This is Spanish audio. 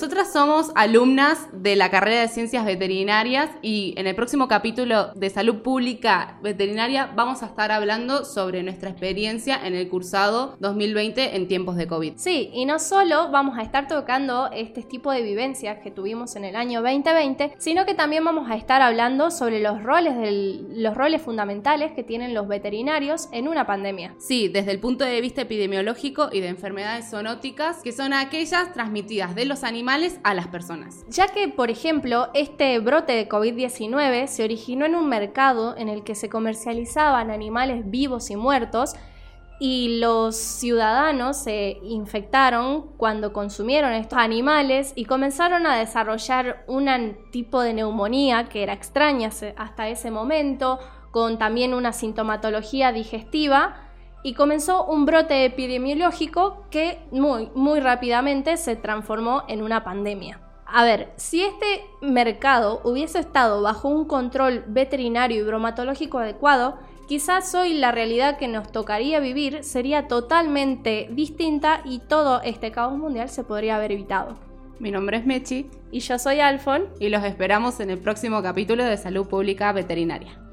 Nosotras somos alumnas de la carrera de Ciencias Veterinarias y en el próximo capítulo de Salud Pública Veterinaria vamos a estar hablando sobre nuestra experiencia en el cursado 2020 en tiempos de COVID. Sí, y no solo vamos a estar tocando este tipo de vivencias que tuvimos en el año 2020, sino que también vamos a estar hablando sobre los roles, los roles fundamentales que tienen los veterinarios en una pandemia. Sí, desde el punto de vista epidemiológico y de enfermedades zoonóticas, que son aquellas transmitidas de los a las personas. Ya que, por ejemplo, este brote de COVID-19 se originó en un mercado en el que se comercializaban animales vivos y muertos, y los ciudadanos se infectaron cuando consumieron estos animales y comenzaron a desarrollar un tipo de neumonía que era extraña hasta ese momento, con también una sintomatología digestiva y comenzó un brote epidemiológico que muy, muy rápidamente se transformó en una pandemia. A ver, si este mercado hubiese estado bajo un control veterinario y bromatológico adecuado, quizás hoy la realidad que nos tocaría vivir sería totalmente distinta y todo este caos mundial se podría haber evitado. Mi nombre es Mechi. Y yo soy Alfon. Y los esperamos en el próximo capítulo de Salud Pública Veterinaria.